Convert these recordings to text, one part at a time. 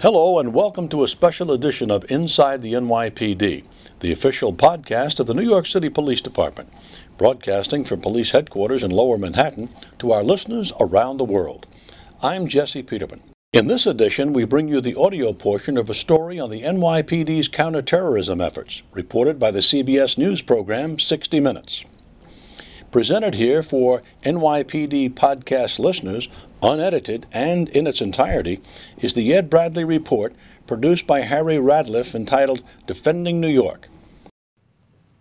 Hello, and welcome to a special edition of Inside the NYPD, the official podcast of the New York City Police Department, broadcasting from police headquarters in Lower Manhattan to our listeners around the world. I'm Jesse Peterman. In this edition, we bring you the audio portion of a story on the NYPD's counterterrorism efforts, reported by the CBS News program 60 Minutes. Presented here for NYPD podcast listeners unedited and in its entirety, is the Ed Bradley Report produced by Harry Radliffe entitled Defending New York.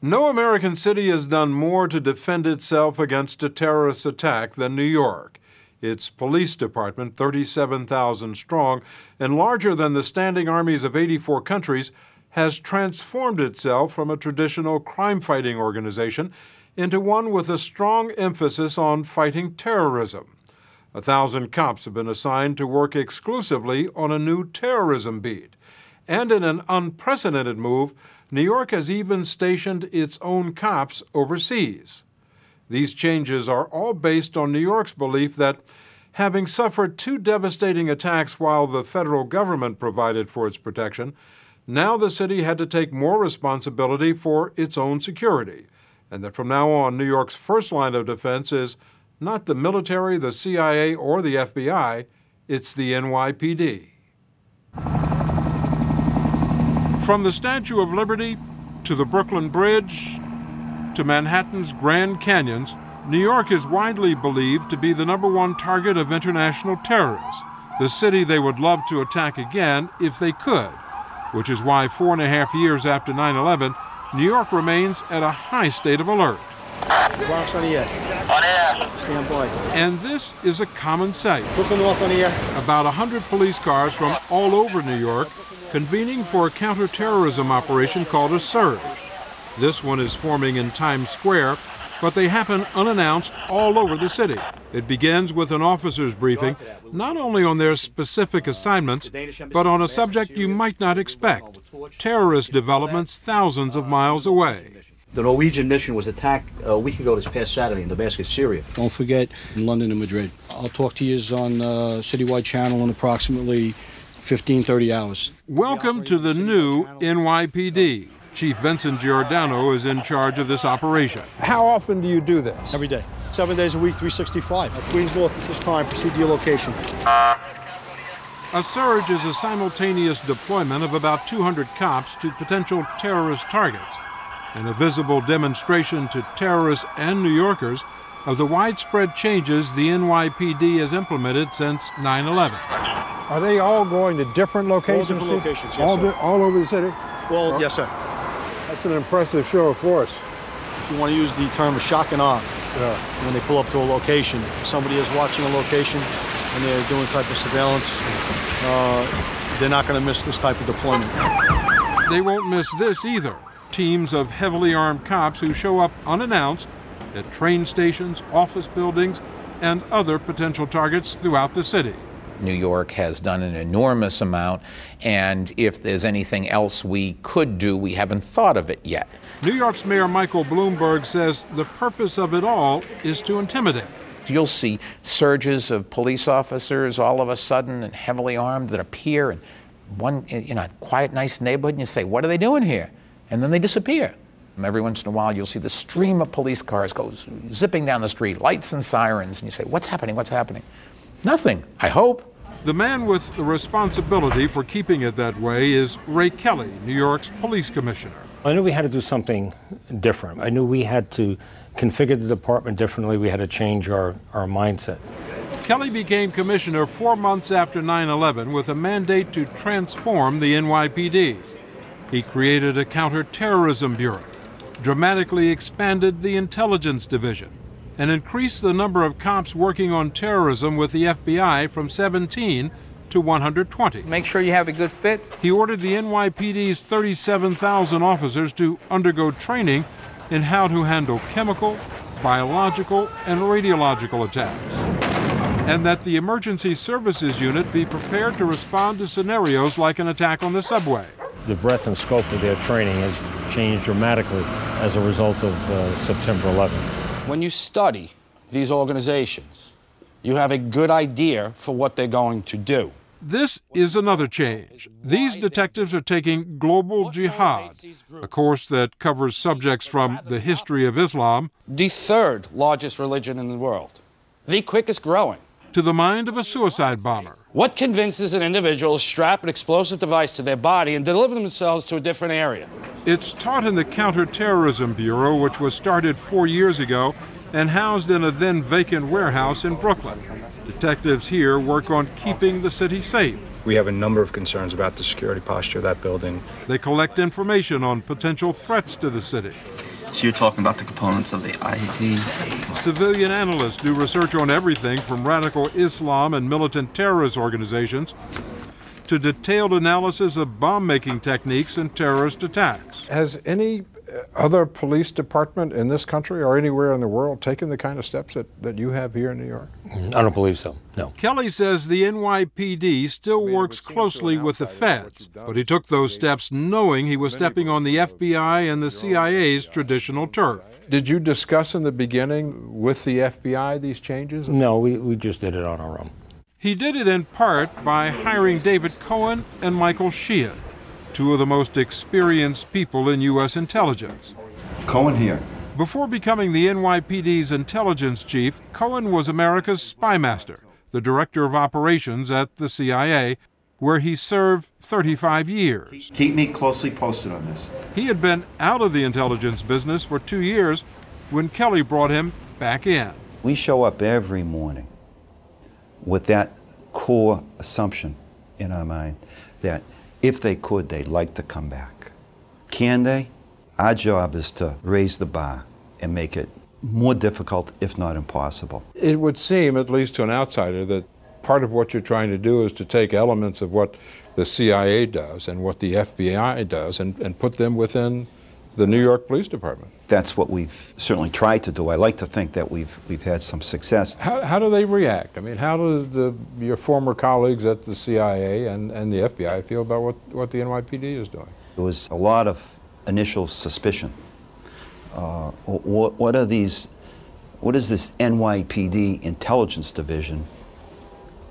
No American city has done more to defend itself against a terrorist attack than New York. Its police department, 37,000 strong and larger than the standing armies of 84 countries, has transformed itself from a traditional crime fighting organization into one with a strong emphasis on fighting terrorism. A thousand cops have been assigned to work exclusively on a new terrorism beat. And in an unprecedented move, New York has even stationed its own cops overseas. These changes are all based on New York's belief that, having suffered two devastating attacks while the federal government provided for its protection, now the city had to take more responsibility for its own security, and that from now on, New York's first line of defense is not the military, the CIA, or the FBI, it's the NYPD. From the Statue of Liberty to the Brooklyn Bridge to Manhattan's Grand Canyons, New York is widely believed to be the number one target of international terrorists, the city they would love to attack again if they could, which is why four and a half years after 9 11, New York remains at a high state of alert. Bronx on the air. On air. Stand by. And this is a common sight. Brooklyn North on the air. About 100 police cars from all over New York convening for a counterterrorism operation called a surge. This one is forming in Times Square, but they happen unannounced all over the city. It begins with an officer's briefing, not only on their specific assignments, but on a subject you might not expect terrorist developments thousands of miles away. The Norwegian mission was attacked a week ago this past Saturday in Damascus, Syria. Don't forget in London and Madrid. I'll talk to you on uh, Citywide Channel in approximately 15, 30 hours. Welcome to the new NYPD. Chief Vincent Giordano is in charge of this operation. How often do you do this? Every day. Seven days a week, 365. At Queens North at this time. Proceed to your location. A surge is a simultaneous deployment of about 200 cops to potential terrorist targets and a visible demonstration to terrorists and New Yorkers of the widespread changes the NYPD has implemented since 9 11. Are they all going to different locations? All different locations, yes, all, sir. all over the city? Well, yes, sir. That's an impressive show of force. If you want to use the term of shock and awe, Yeah. when they pull up to a location, if somebody is watching a location and they're doing type of surveillance, uh, they're not going to miss this type of deployment. They won't miss this either. Teams of heavily armed cops who show up unannounced at train stations, office buildings, and other potential targets throughout the city. New York has done an enormous amount, and if there's anything else we could do, we haven't thought of it yet. New York's Mayor Michael Bloomberg says the purpose of it all is to intimidate. You'll see surges of police officers all of a sudden and heavily armed that appear in one, you know, quiet, nice neighborhood, and you say, What are they doing here? And then they disappear. And every once in a while, you'll see the stream of police cars go zipping down the street, lights and sirens, and you say, What's happening? What's happening? Nothing, I hope. The man with the responsibility for keeping it that way is Ray Kelly, New York's police commissioner. I knew we had to do something different. I knew we had to configure the department differently. We had to change our, our mindset. Kelly became commissioner four months after 9 11 with a mandate to transform the NYPD. He created a counterterrorism bureau, dramatically expanded the intelligence division, and increased the number of cops working on terrorism with the FBI from 17 to 120. Make sure you have a good fit. He ordered the NYPD's 37,000 officers to undergo training in how to handle chemical, biological, and radiological attacks. And that the Emergency Services Unit be prepared to respond to scenarios like an attack on the subway. The breadth and scope of their training has changed dramatically as a result of uh, September 11th. When you study these organizations, you have a good idea for what they're going to do. This is another change. These detectives are taking Global Jihad, a course that covers subjects from the history of Islam, the third largest religion in the world, the quickest growing, to the mind of a suicide bomber. What convinces an individual to strap an explosive device to their body and deliver themselves to a different area? It's taught in the Counterterrorism Bureau, which was started four years ago and housed in a then vacant warehouse in Brooklyn. Detectives here work on keeping the city safe. We have a number of concerns about the security posture of that building. They collect information on potential threats to the city. So you're talking about the components of the IED? Civilian analysts do research on everything from radical Islam and militant terrorist organizations to detailed analysis of bomb making techniques and terrorist attacks. Has any Uh, other police department in this country or anywhere in the world taking the kind of steps that, that you have here in New York? Mm, I don't believe so, no. Kelly says the NYPD still works closely with the feds, but he took those steps knowing he was stepping on the FBI and the CIA's traditional turf. Did you discuss in the beginning with the FBI these changes? No, we, we just did it on our own. He did it in part by hiring David Cohen and Michael Sheehan two of the most experienced people in U.S. intelligence. Cohen here. Before becoming the NYPD's intelligence chief, Cohen was America's spymaster, the director of operations at the CIA, where he served 35 years. Keep me closely posted on this. He had been out of the intelligence business for two years when Kelly brought him back in. We show up every morning with that core assumption in our mind that if they could, they'd like to come back. Can they? Our job is to raise the bar and make it more difficult, if not impossible. It would seem, at least to an outsider, that part of what you're trying to do is to take elements of what the CIA does and what the FBI does and, and put them within the New York Police Department. That's what we've certainly tried to do. I like to think that we've we've had some success. How, how do they react? I mean, how do the, your former colleagues at the CIA and, and the FBI feel about what, what the NYPD is doing? There was a lot of initial suspicion. Uh, what, what are these? What is this NYPD intelligence division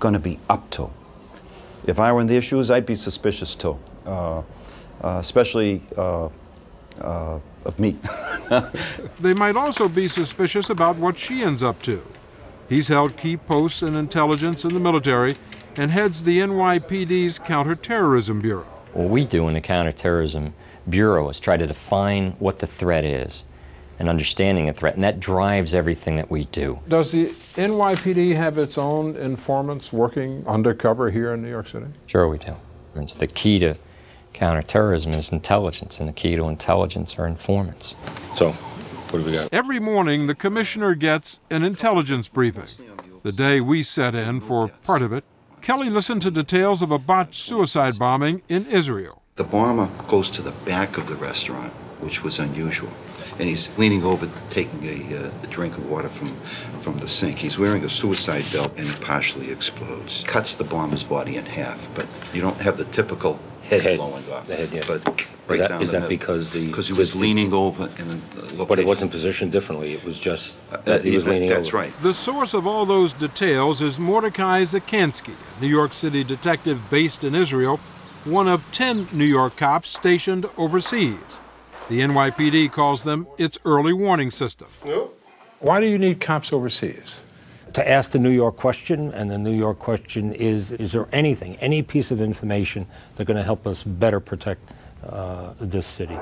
going to be up to? If I were in their shoes, I'd be suspicious too, uh, uh, especially uh, of me. they might also be suspicious about what Sheehan's up to. He's held key posts in intelligence in the military and heads the NYPD's Counterterrorism Bureau. What we do in the Counterterrorism Bureau is try to define what the threat is and understanding the threat, and that drives everything that we do. Does the NYPD have its own informants working undercover here in New York City? Sure, we do. It's the key to counterterrorism is intelligence, and the key to intelligence are informants. So, what do we got? Every morning, the commissioner gets an intelligence briefing. The day we set in for part of it, Kelly listened to details of a botched suicide bombing in Israel. The bomber goes to the back of the restaurant, which was unusual and he's leaning over, taking a, uh, a, drink of water from, from the sink. He's wearing a suicide belt, and it partially explodes. Cuts the bomber's body in half, but you don't have the typical head, head blowing off. The head, yeah. But right is that, is that because the because he was leaning over and uh, but it wasn't positioned differently. It was just uh, that uh, he was that, leaning that's over. That's right. The source of all those details is Mordecai Dzikansky, a New York City detective based in Israel, one of ten New York cops stationed overseas. The NYPD calls them its early warning system. Yep. Why do you need cops overseas? To ask the New York question, and the New York question is Is there anything, any piece of information that's going to help us better protect uh, this city?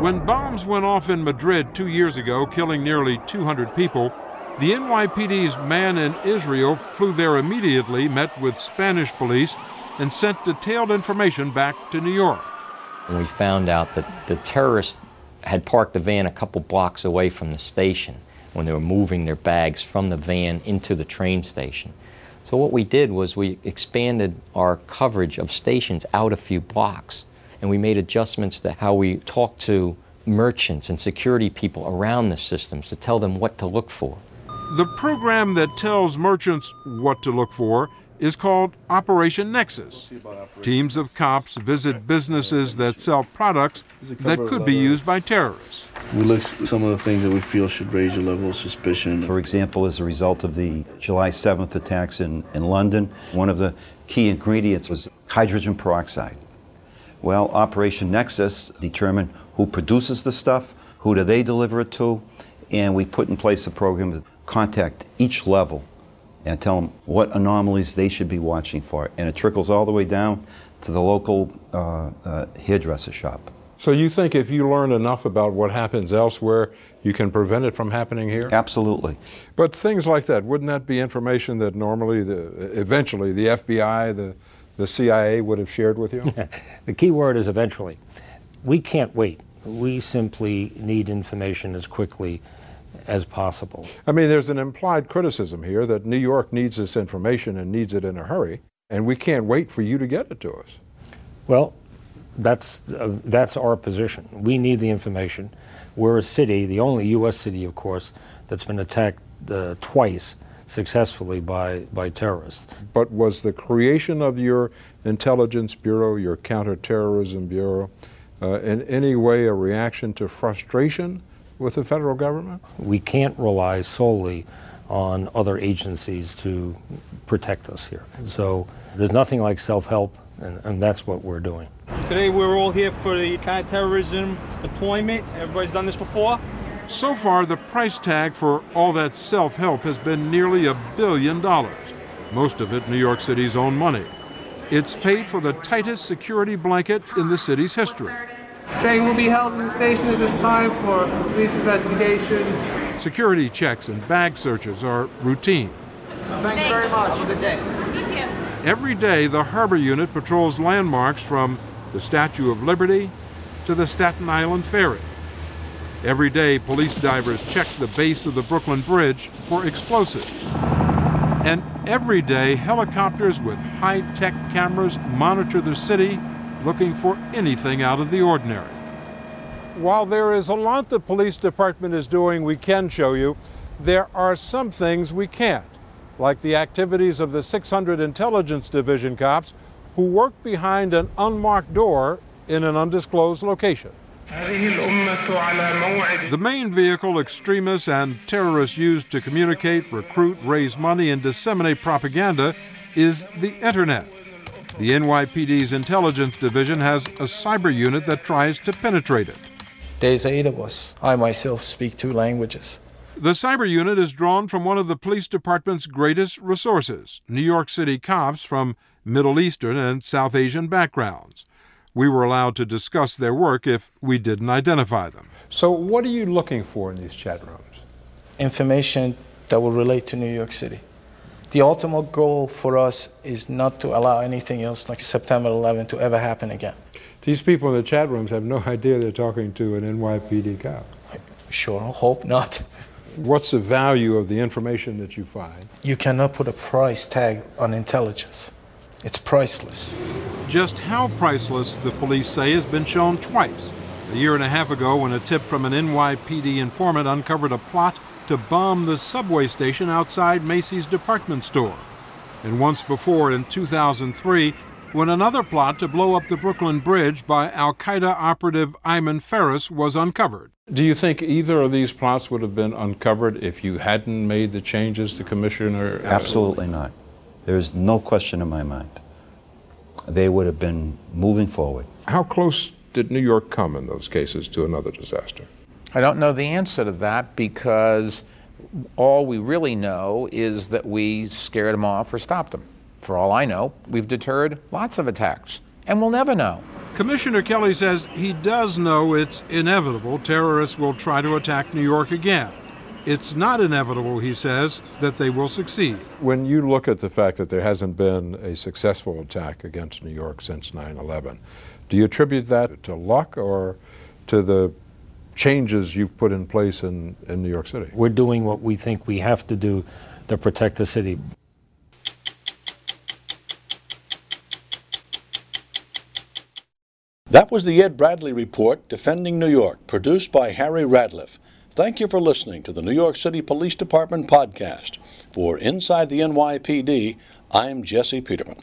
When bombs went off in Madrid two years ago, killing nearly 200 people, the NYPD's man in Israel flew there immediately, met with Spanish police, and sent detailed information back to New York. And we found out that the terrorists had parked the van a couple blocks away from the station when they were moving their bags from the van into the train station. So what we did was we expanded our coverage of stations out a few blocks and we made adjustments to how we talk to merchants and security people around the systems to tell them what to look for. The program that tells merchants what to look for is called Operation Nexus. Teams of cops visit businesses that sell products that could be used by terrorists. We look at some of the things that we feel should raise your level of suspicion. For example, as a result of the July 7th attacks in, in London, one of the key ingredients was hydrogen peroxide. Well, Operation Nexus determined who produces the stuff, who do they deliver it to, and we put in place a program to contact each level and tell them what anomalies they should be watching for. And it trickles all the way down to the local uh, uh, hairdresser shop. So you think if you learn enough about what happens elsewhere, you can prevent it from happening here? Absolutely. But things like that, wouldn't that be information that normally, the, eventually, the FBI, the, the CIA would have shared with you? the key word is eventually. We can't wait. We simply need information as quickly as possible. I mean, there's an implied criticism here that New York needs this information and needs it in a hurry, and we can't wait for you to get it to us. Well, that's, uh, that's our position. We need the information. We're a city, the only U.S. city, of course, that's been attacked uh, twice successfully by, by terrorists. But was the creation of your intelligence bureau, your counterterrorism bureau, uh, in any way a reaction to frustration with the federal government? We can't rely solely on other agencies to protect us here. So there's nothing like self help, and, and, that's what we're doing. Today we're all here for the counterterrorism deployment. Everybody's done this before. So far, the price tag for all that self help has been nearly a billion dollars, most of it New York City's own money. It's paid for the tightest security blanket in the city's history. Staying will be held in the station at this time for police investigation. Security checks and bag searches are routine. So thank you very much. Have a good day. You too. Every day, the Harbor Unit patrols landmarks from the Statue of Liberty to the Staten Island Ferry. Every day, police divers check the base of the Brooklyn Bridge for explosives. And every day, helicopters with high tech cameras monitor the city looking for anything out of the ordinary. While there is a lot the police department is doing we can show you, there are some things we can't, like the activities of the 600 Intelligence Division cops who work behind an unmarked door in an undisclosed location. The main vehicle extremists and terrorists use to communicate, recruit, raise money, and disseminate propaganda is the Internet. The NYPD's intelligence division has a cyber unit that tries to penetrate it. There's eight of us. I myself speak two languages. The cyber unit is drawn from one of the police department's greatest resources New York City cops from Middle Eastern and South Asian backgrounds. We were allowed to discuss their work if we didn't identify them. So, what are you looking for in these chat rooms? Information that will relate to New York City the ultimate goal for us is not to allow anything else like September 11 to ever happen again. These people in the chat rooms have no idea they're talking to an NYPD cop. Sure I hope not. What's the value of the information that you find? You cannot put a price tag on intelligence. It's priceless. Just how priceless, the police say, has been shown twice. A year and a half ago, when a tip from an NYPD informant uncovered a plot to bomb the subway station outside Macy's department store. And once before in 2003, when another plot to blow up the Brooklyn Bridge by Al Qaeda operative Iyman Faris was uncovered. Do you think either of these plots would have been uncovered if you hadn't made the changes to Commissioner? Absolutely not. There's no question in my mind. They would have been moving forward. How close did New York come in those cases to another disaster? I don't know the answer to that because all we really know is that we scared them off or stopped them. For all I know, we've deterred lots of attacks, and we'll never know. Commissioner Kelly says he does know it's inevitable terrorists will try to attack New York again. It's not inevitable, he says, that they will succeed. When you look at the fact that there hasn't been a successful attack against New York since 9 11, do you attribute that to luck or to the changes you've put in place in, in New York City? We're doing what we think we have to do to protect the city. That was the Ed Bradley Report, Defending New York, produced by Harry Radliffe. Thank you for listening to the New York City Police Department podcast. For Inside the NYPD, I'm Jesse Peterman.